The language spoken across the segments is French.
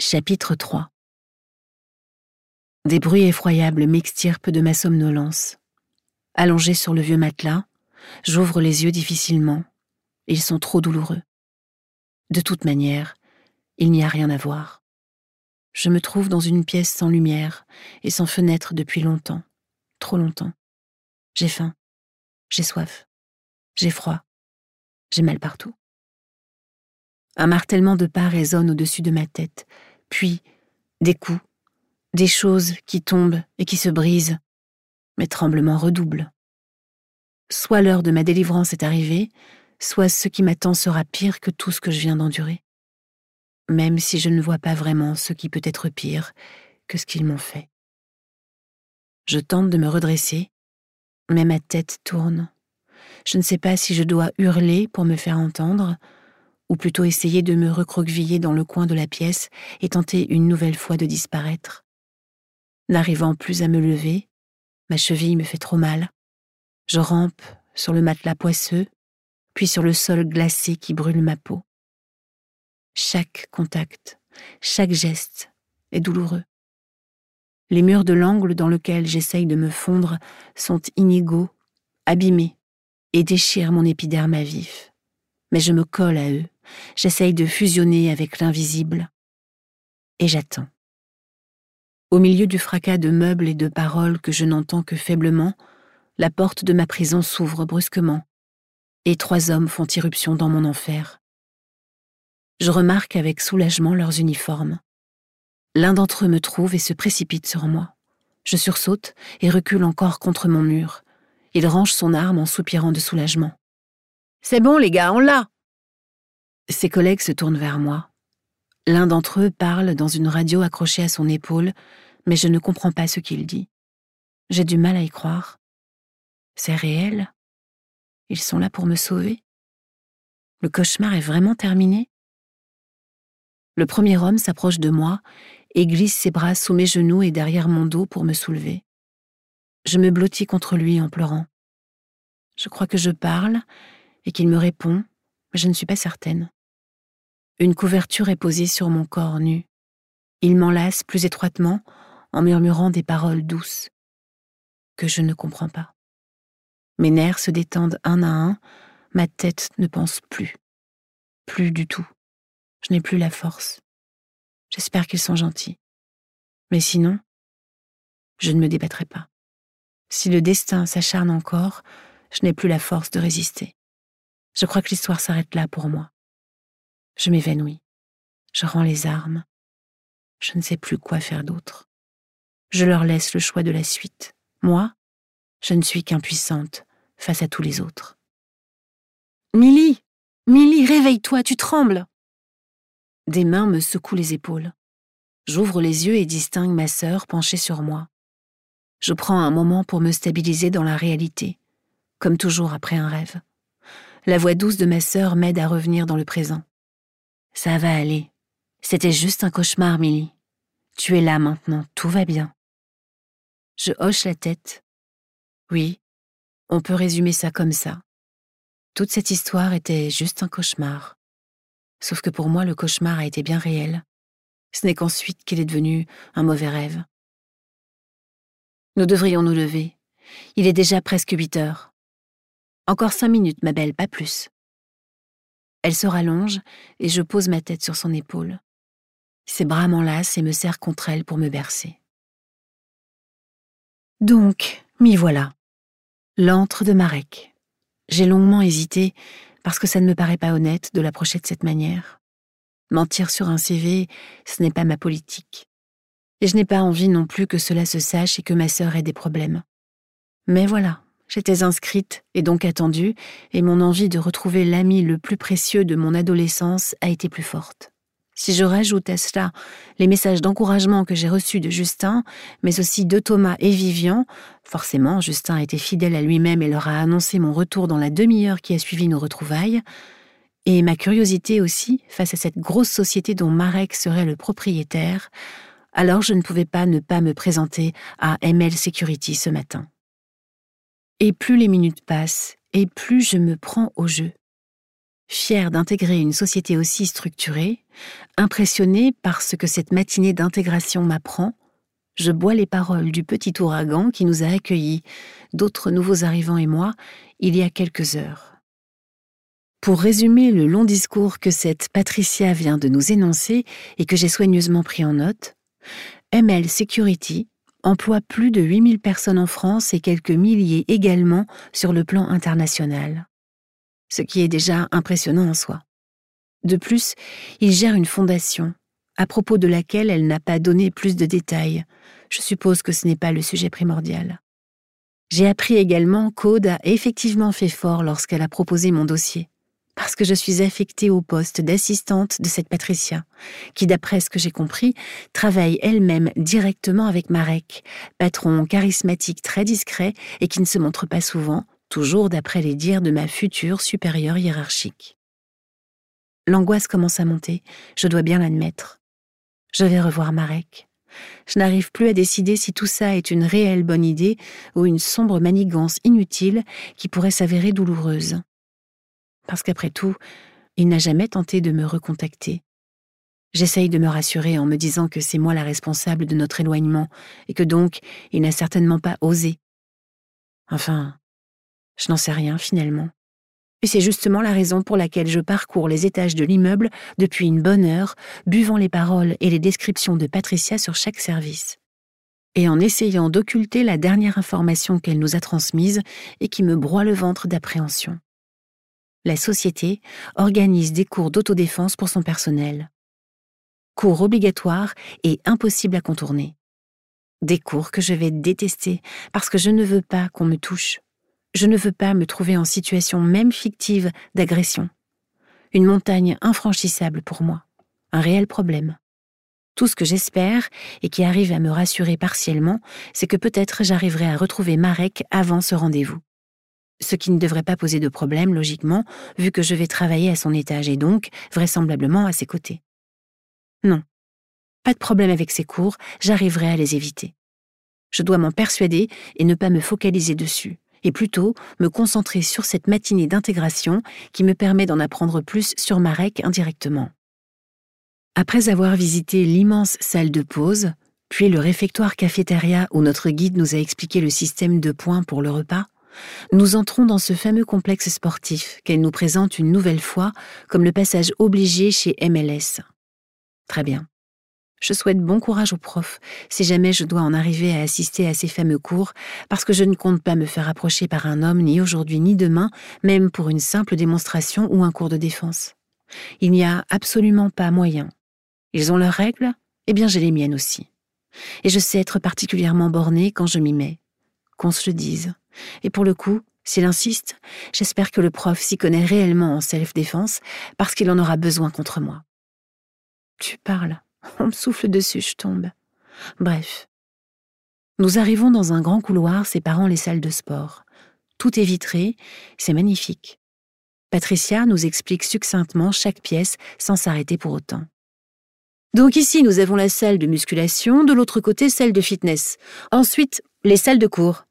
Chapitre 3 Des bruits effroyables m'extirpent de ma somnolence. Allongé sur le vieux matelas, j'ouvre les yeux difficilement. Ils sont trop douloureux. De toute manière, il n'y a rien à voir. Je me trouve dans une pièce sans lumière et sans fenêtre depuis longtemps, trop longtemps. J'ai faim, j'ai soif, j'ai froid, j'ai mal partout. Un martèlement de pas résonne au-dessus de ma tête, puis des coups, des choses qui tombent et qui se brisent. Mes tremblements redoublent. Soit l'heure de ma délivrance est arrivée, soit ce qui m'attend sera pire que tout ce que je viens d'endurer. Même si je ne vois pas vraiment ce qui peut être pire que ce qu'ils m'ont fait. Je tente de me redresser, mais ma tête tourne. Je ne sais pas si je dois hurler pour me faire entendre, ou plutôt essayer de me recroqueviller dans le coin de la pièce et tenter une nouvelle fois de disparaître. N'arrivant plus à me lever, ma cheville me fait trop mal. Je rampe sur le matelas poisseux, puis sur le sol glacé qui brûle ma peau. Chaque contact, chaque geste est douloureux. Les murs de l'angle dans lequel j'essaye de me fondre sont inégaux, abîmés, et déchirent mon épiderme à vif. Mais je me colle à eux, J'essaye de fusionner avec l'invisible. Et j'attends. Au milieu du fracas de meubles et de paroles que je n'entends que faiblement, la porte de ma prison s'ouvre brusquement, et trois hommes font irruption dans mon enfer. Je remarque avec soulagement leurs uniformes. L'un d'entre eux me trouve et se précipite sur moi. Je sursaute et recule encore contre mon mur. Il range son arme en soupirant de soulagement. C'est bon, les gars, on l'a ses collègues se tournent vers moi. L'un d'entre eux parle dans une radio accrochée à son épaule, mais je ne comprends pas ce qu'il dit. J'ai du mal à y croire. C'est réel? Ils sont là pour me sauver? Le cauchemar est vraiment terminé? Le premier homme s'approche de moi et glisse ses bras sous mes genoux et derrière mon dos pour me soulever. Je me blottis contre lui en pleurant. Je crois que je parle et qu'il me répond, mais je ne suis pas certaine. Une couverture est posée sur mon corps nu. Il m'enlace plus étroitement en murmurant des paroles douces que je ne comprends pas. Mes nerfs se détendent un à un, ma tête ne pense plus. Plus du tout. Je n'ai plus la force. J'espère qu'ils sont gentils. Mais sinon, je ne me débattrai pas. Si le destin s'acharne encore, je n'ai plus la force de résister. Je crois que l'histoire s'arrête là pour moi. Je m'évanouis. Je rends les armes. Je ne sais plus quoi faire d'autre. Je leur laisse le choix de la suite. Moi, je ne suis qu'impuissante face à tous les autres. Milly Milly, réveille-toi, tu trembles Des mains me secouent les épaules. J'ouvre les yeux et distingue ma sœur penchée sur moi. Je prends un moment pour me stabiliser dans la réalité, comme toujours après un rêve. La voix douce de ma sœur m'aide à revenir dans le présent. Ça va aller. C'était juste un cauchemar, Milly. Tu es là maintenant, tout va bien. Je hoche la tête. Oui, on peut résumer ça comme ça. Toute cette histoire était juste un cauchemar. Sauf que pour moi, le cauchemar a été bien réel. Ce n'est qu'ensuite qu'il est devenu un mauvais rêve. Nous devrions nous lever. Il est déjà presque huit heures. Encore cinq minutes, ma belle, pas plus. Elle se rallonge et je pose ma tête sur son épaule. Ses bras m'enlacent et me serrent contre elle pour me bercer. Donc, m'y voilà. L'antre de Marek. J'ai longuement hésité parce que ça ne me paraît pas honnête de l'approcher de cette manière. Mentir sur un CV, ce n'est pas ma politique. Et je n'ai pas envie non plus que cela se sache et que ma sœur ait des problèmes. Mais voilà, J'étais inscrite et donc attendue, et mon envie de retrouver l'ami le plus précieux de mon adolescence a été plus forte. Si je rajoute à cela les messages d'encouragement que j'ai reçus de Justin, mais aussi de Thomas et Vivian, forcément, Justin était fidèle à lui-même et leur a annoncé mon retour dans la demi-heure qui a suivi nos retrouvailles, et ma curiosité aussi face à cette grosse société dont Marek serait le propriétaire, alors je ne pouvais pas ne pas me présenter à ML Security ce matin. Et plus les minutes passent, et plus je me prends au jeu. Fière d'intégrer une société aussi structurée, impressionnée par ce que cette matinée d'intégration m'apprend, je bois les paroles du petit ouragan qui nous a accueillis, d'autres nouveaux arrivants et moi, il y a quelques heures. Pour résumer le long discours que cette Patricia vient de nous énoncer et que j'ai soigneusement pris en note, ML Security emploie plus de 8000 personnes en France et quelques milliers également sur le plan international. Ce qui est déjà impressionnant en soi. De plus, il gère une fondation, à propos de laquelle elle n'a pas donné plus de détails. Je suppose que ce n'est pas le sujet primordial. J'ai appris également qu'Aude a effectivement fait fort lorsqu'elle a proposé mon dossier parce que je suis affectée au poste d'assistante de cette Patricia, qui, d'après ce que j'ai compris, travaille elle-même directement avec Marek, patron charismatique très discret et qui ne se montre pas souvent, toujours d'après les dires de ma future supérieure hiérarchique. L'angoisse commence à monter, je dois bien l'admettre. Je vais revoir Marek. Je n'arrive plus à décider si tout ça est une réelle bonne idée ou une sombre manigance inutile qui pourrait s'avérer douloureuse parce qu'après tout, il n'a jamais tenté de me recontacter. J'essaye de me rassurer en me disant que c'est moi la responsable de notre éloignement et que donc il n'a certainement pas osé. Enfin, je n'en sais rien finalement. Et c'est justement la raison pour laquelle je parcours les étages de l'immeuble depuis une bonne heure, buvant les paroles et les descriptions de Patricia sur chaque service. Et en essayant d'occulter la dernière information qu'elle nous a transmise et qui me broie le ventre d'appréhension la société organise des cours d'autodéfense pour son personnel. Cours obligatoires et impossibles à contourner. Des cours que je vais détester parce que je ne veux pas qu'on me touche. Je ne veux pas me trouver en situation même fictive d'agression. Une montagne infranchissable pour moi. Un réel problème. Tout ce que j'espère, et qui arrive à me rassurer partiellement, c'est que peut-être j'arriverai à retrouver Marek avant ce rendez-vous ce qui ne devrait pas poser de problème, logiquement, vu que je vais travailler à son étage et donc, vraisemblablement, à ses côtés. Non, pas de problème avec ces cours, j'arriverai à les éviter. Je dois m'en persuader et ne pas me focaliser dessus, et plutôt me concentrer sur cette matinée d'intégration qui me permet d'en apprendre plus sur Marek indirectement. Après avoir visité l'immense salle de pause, puis le réfectoire cafétéria où notre guide nous a expliqué le système de points pour le repas, nous entrons dans ce fameux complexe sportif qu'elle nous présente une nouvelle fois comme le passage obligé chez MLS. Très bien. Je souhaite bon courage aux profs si jamais je dois en arriver à assister à ces fameux cours, parce que je ne compte pas me faire approcher par un homme ni aujourd'hui ni demain, même pour une simple démonstration ou un cours de défense. Il n'y a absolument pas moyen. Ils ont leurs règles, eh bien j'ai les miennes aussi. Et je sais être particulièrement bornée quand je m'y mets. Qu'on se le dise. Et pour le coup, s'il insiste, j'espère que le prof s'y connaît réellement en self-défense parce qu'il en aura besoin contre moi. Tu parles, on me souffle dessus, je tombe. Bref. Nous arrivons dans un grand couloir séparant les salles de sport. Tout est vitré, c'est magnifique. Patricia nous explique succinctement chaque pièce sans s'arrêter pour autant. Donc ici, nous avons la salle de musculation, de l'autre côté, celle de fitness. Ensuite, les salles de cours.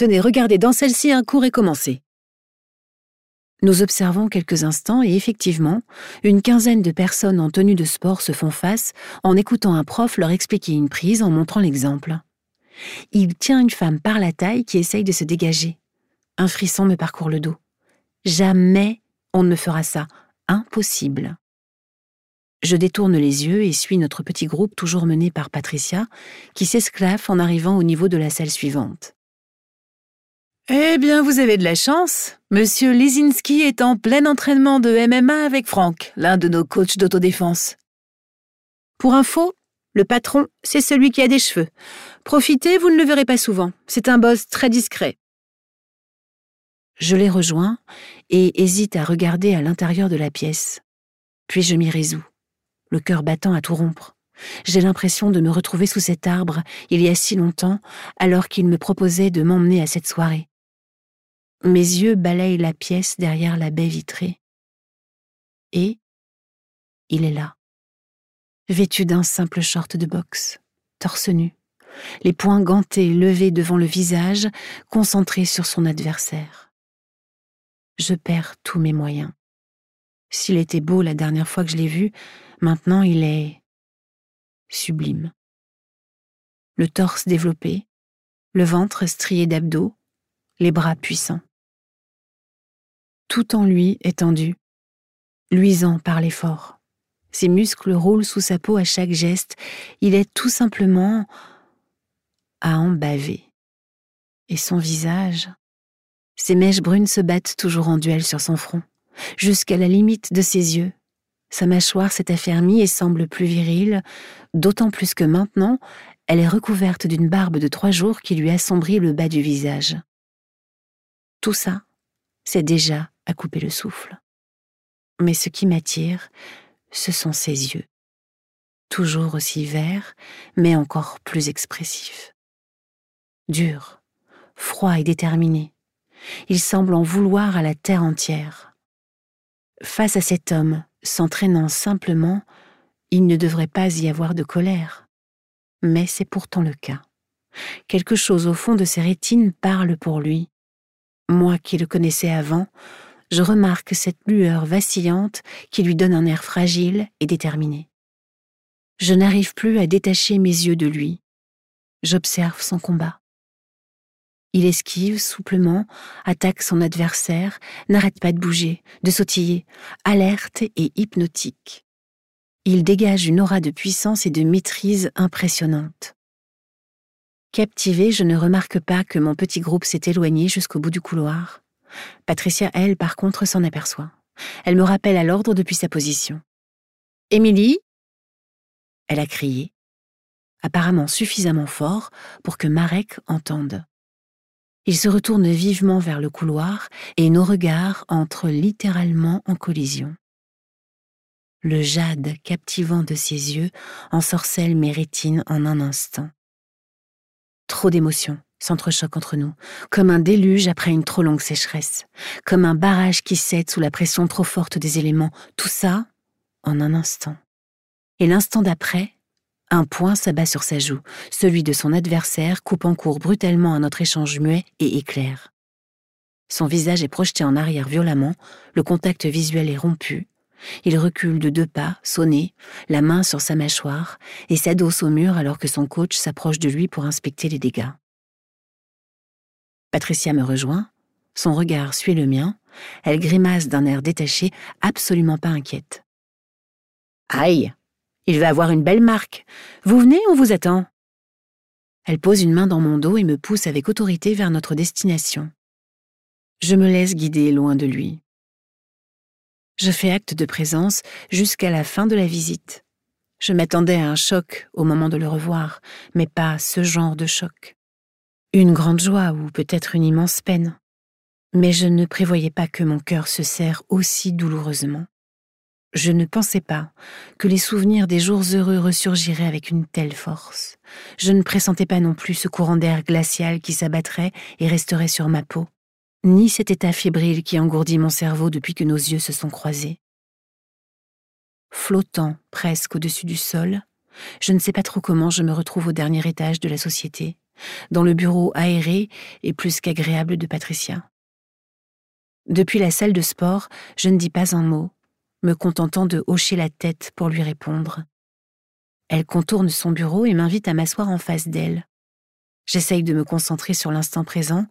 Tenez, regardez, dans celle-ci, un cours est commencé. Nous observons quelques instants et effectivement, une quinzaine de personnes en tenue de sport se font face en écoutant un prof leur expliquer une prise en montrant l'exemple. Il tient une femme par la taille qui essaye de se dégager. Un frisson me parcourt le dos. Jamais on ne fera ça. Impossible. Je détourne les yeux et suis notre petit groupe toujours mené par Patricia, qui s'esclaffe en arrivant au niveau de la salle suivante. Eh bien, vous avez de la chance. Monsieur Lisinski est en plein entraînement de MMA avec Franck, l'un de nos coachs d'autodéfense. Pour info, le patron, c'est celui qui a des cheveux. Profitez, vous ne le verrez pas souvent. C'est un boss très discret. Je les rejoins et hésite à regarder à l'intérieur de la pièce. Puis je m'y résous, le cœur battant à tout rompre. J'ai l'impression de me retrouver sous cet arbre il y a si longtemps, alors qu'il me proposait de m'emmener à cette soirée. Mes yeux balayent la pièce derrière la baie vitrée. Et il est là, vêtu d'un simple short de boxe, torse nu, les poings gantés levés devant le visage, concentrés sur son adversaire. Je perds tous mes moyens. S'il était beau la dernière fois que je l'ai vu, maintenant il est sublime. Le torse développé, le ventre strié d'abdos, les bras puissants. Tout en lui étendu, luisant par l'effort. Ses muscles roulent sous sa peau à chaque geste, il est tout simplement à en baver. Et son visage, ses mèches brunes se battent toujours en duel sur son front, jusqu'à la limite de ses yeux. Sa mâchoire s'est affermie et semble plus virile, d'autant plus que maintenant, elle est recouverte d'une barbe de trois jours qui lui assombrit le bas du visage. Tout ça, c'est déjà couper le souffle. Mais ce qui m'attire, ce sont ses yeux. Toujours aussi verts, mais encore plus expressifs. Dur, froid et déterminé. Il semble en vouloir à la terre entière. Face à cet homme, s'entraînant simplement, il ne devrait pas y avoir de colère. Mais c'est pourtant le cas. Quelque chose au fond de ses rétines parle pour lui. Moi qui le connaissais avant, je remarque cette lueur vacillante qui lui donne un air fragile et déterminé. Je n'arrive plus à détacher mes yeux de lui. J'observe son combat. Il esquive souplement, attaque son adversaire, n'arrête pas de bouger, de sautiller, alerte et hypnotique. Il dégage une aura de puissance et de maîtrise impressionnante. Captivé, je ne remarque pas que mon petit groupe s'est éloigné jusqu'au bout du couloir. Patricia, elle, par contre, s'en aperçoit. Elle me rappelle à l'ordre depuis sa position. Émilie Elle a crié, apparemment suffisamment fort pour que Marek entende. Il se retourne vivement vers le couloir et nos regards entrent littéralement en collision. Le jade captivant de ses yeux ensorcelle mes rétines en un instant. Trop d'émotions s'entrechoquent entre nous, comme un déluge après une trop longue sécheresse, comme un barrage qui cède sous la pression trop forte des éléments, tout ça en un instant. Et l'instant d'après, un poing s'abat sur sa joue, celui de son adversaire coupe en court brutalement un autre échange muet et éclaire. Son visage est projeté en arrière violemment, le contact visuel est rompu. Il recule de deux pas, sonné, la main sur sa mâchoire, et s'adosse au mur alors que son coach s'approche de lui pour inspecter les dégâts. Patricia me rejoint, son regard suit le mien, elle grimace d'un air détaché, absolument pas inquiète. Aïe Il va avoir une belle marque. Vous venez ou vous attend? Elle pose une main dans mon dos et me pousse avec autorité vers notre destination. Je me laisse guider loin de lui. Je fais acte de présence jusqu'à la fin de la visite. Je m'attendais à un choc au moment de le revoir, mais pas ce genre de choc. Une grande joie ou peut-être une immense peine. Mais je ne prévoyais pas que mon cœur se serre aussi douloureusement. Je ne pensais pas que les souvenirs des jours heureux ressurgiraient avec une telle force. Je ne pressentais pas non plus ce courant d'air glacial qui s'abattrait et resterait sur ma peau, ni cet état fébrile qui engourdit mon cerveau depuis que nos yeux se sont croisés. Flottant presque au-dessus du sol, je ne sais pas trop comment je me retrouve au dernier étage de la société, dans le bureau aéré et plus qu'agréable de Patricia. Depuis la salle de sport, je ne dis pas un mot, me contentant de hocher la tête pour lui répondre. Elle contourne son bureau et m'invite à m'asseoir en face d'elle. J'essaye de me concentrer sur l'instant présent,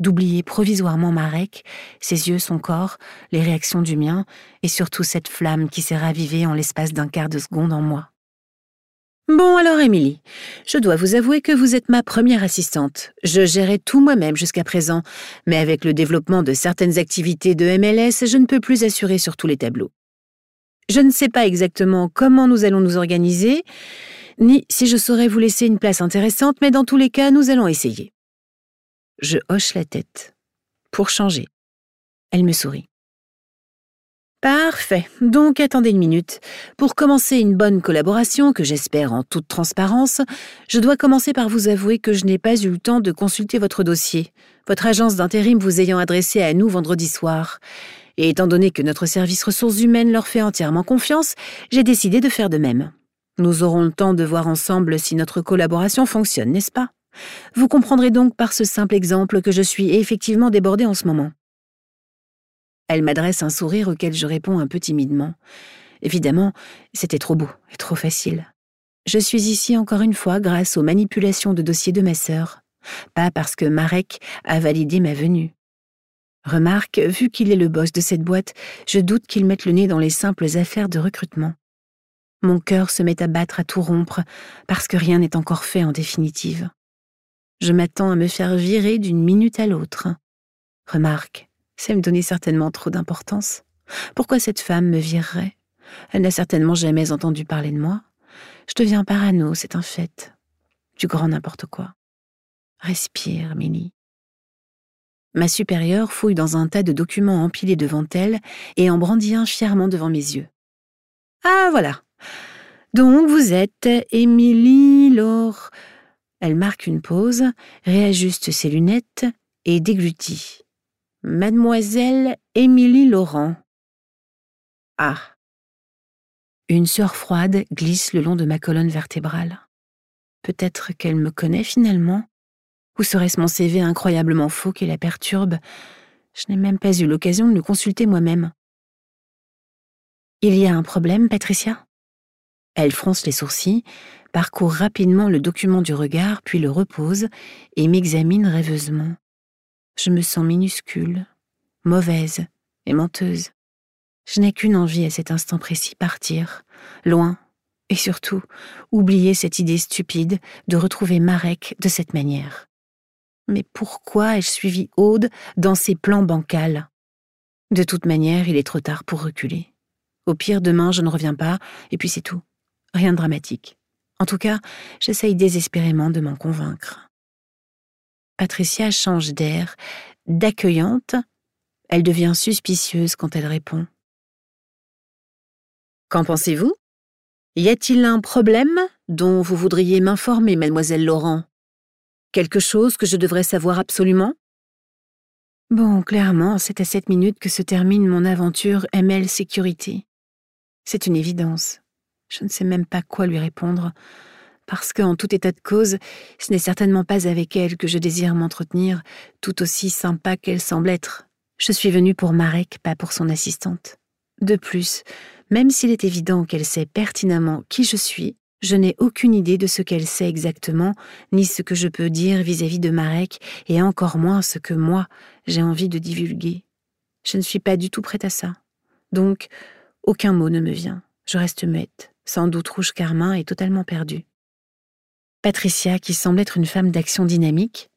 d'oublier provisoirement Marek, ses yeux, son corps, les réactions du mien, et surtout cette flamme qui s'est ravivée en l'espace d'un quart de seconde en moi. Bon alors, Émilie, je dois vous avouer que vous êtes ma première assistante. Je gérais tout moi-même jusqu'à présent, mais avec le développement de certaines activités de MLS, je ne peux plus assurer sur tous les tableaux. Je ne sais pas exactement comment nous allons nous organiser, ni si je saurais vous laisser une place intéressante, mais dans tous les cas, nous allons essayer. Je hoche la tête. Pour changer. Elle me sourit. Parfait. Donc attendez une minute. Pour commencer une bonne collaboration, que j'espère en toute transparence, je dois commencer par vous avouer que je n'ai pas eu le temps de consulter votre dossier, votre agence d'intérim vous ayant adressé à nous vendredi soir. Et étant donné que notre service ressources humaines leur fait entièrement confiance, j'ai décidé de faire de même. Nous aurons le temps de voir ensemble si notre collaboration fonctionne, n'est-ce pas? Vous comprendrez donc par ce simple exemple que je suis effectivement débordée en ce moment. Elle m'adresse un sourire auquel je réponds un peu timidement. Évidemment, c'était trop beau et trop facile. Je suis ici encore une fois grâce aux manipulations de dossier de ma sœur, pas parce que Marek a validé ma venue. Remarque, vu qu'il est le boss de cette boîte, je doute qu'il mette le nez dans les simples affaires de recrutement. Mon cœur se met à battre à tout rompre, parce que rien n'est encore fait en définitive. Je m'attends à me faire virer d'une minute à l'autre. Remarque, c'est me donner certainement trop d'importance. Pourquoi cette femme me virerait? Elle n'a certainement jamais entendu parler de moi. Je deviens parano, c'est un fait. Du grand n'importe quoi. Respire, Milly. Ma supérieure fouille dans un tas de documents empilés devant elle et en brandit un fièrement devant mes yeux. Ah, voilà. Donc vous êtes Émilie Laure. Elle marque une pause, réajuste ses lunettes et déglutit. Mademoiselle Émilie Laurent. Ah. Une sueur froide glisse le long de ma colonne vertébrale. Peut-être qu'elle me connaît finalement Ou serait-ce mon CV incroyablement faux qui la perturbe? Je n'ai même pas eu l'occasion de le consulter moi-même. Il y a un problème, Patricia? Elle fronce les sourcils, parcourt rapidement le document du regard, puis le repose et m'examine rêveusement. Je me sens minuscule, mauvaise et menteuse. Je n'ai qu'une envie à cet instant précis, partir, loin, et surtout oublier cette idée stupide de retrouver Marek de cette manière. Mais pourquoi ai-je suivi Aude dans ses plans bancals? De toute manière, il est trop tard pour reculer. Au pire, demain, je ne reviens pas, et puis c'est tout. Rien de dramatique. En tout cas, j'essaye désespérément de m'en convaincre. Patricia change d'air, d'accueillante, elle devient suspicieuse quand elle répond. Qu'en pensez-vous? Y a-t-il un problème dont vous voudriez m'informer, mademoiselle Laurent? Quelque chose que je devrais savoir absolument? Bon, clairement, c'est à cette minute que se termine mon aventure ML Security. C'est une évidence. Je ne sais même pas quoi lui répondre parce qu'en tout état de cause, ce n'est certainement pas avec elle que je désire m'entretenir, tout aussi sympa qu'elle semble être. Je suis venue pour Marek, pas pour son assistante. De plus, même s'il est évident qu'elle sait pertinemment qui je suis, je n'ai aucune idée de ce qu'elle sait exactement, ni ce que je peux dire vis-à-vis de Marek, et encore moins ce que moi, j'ai envie de divulguer. Je ne suis pas du tout prête à ça. Donc, aucun mot ne me vient. Je reste muette, sans doute rouge carmin et totalement perdue. Patricia, qui semble être une femme d'action dynamique,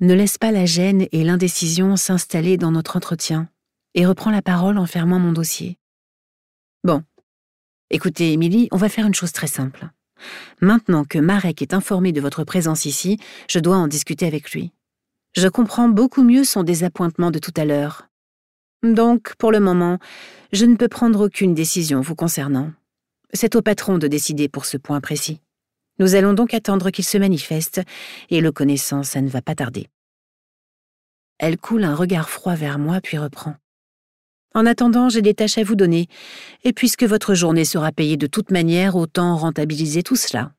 ne laisse pas la gêne et l'indécision s'installer dans notre entretien et reprend la parole en fermant mon dossier. Bon. Écoutez, Émilie, on va faire une chose très simple. Maintenant que Marek est informé de votre présence ici, je dois en discuter avec lui. Je comprends beaucoup mieux son désappointement de tout à l'heure. Donc, pour le moment, je ne peux prendre aucune décision vous concernant. C'est au patron de décider pour ce point précis. Nous allons donc attendre qu'il se manifeste, et le connaissant, ça ne va pas tarder. Elle coule un regard froid vers moi, puis reprend. En attendant, j'ai des tâches à vous donner, et puisque votre journée sera payée de toute manière, autant rentabiliser tout cela.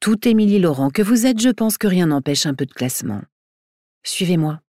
Tout Émilie Laurent que vous êtes, je pense que rien n'empêche un peu de classement. Suivez-moi.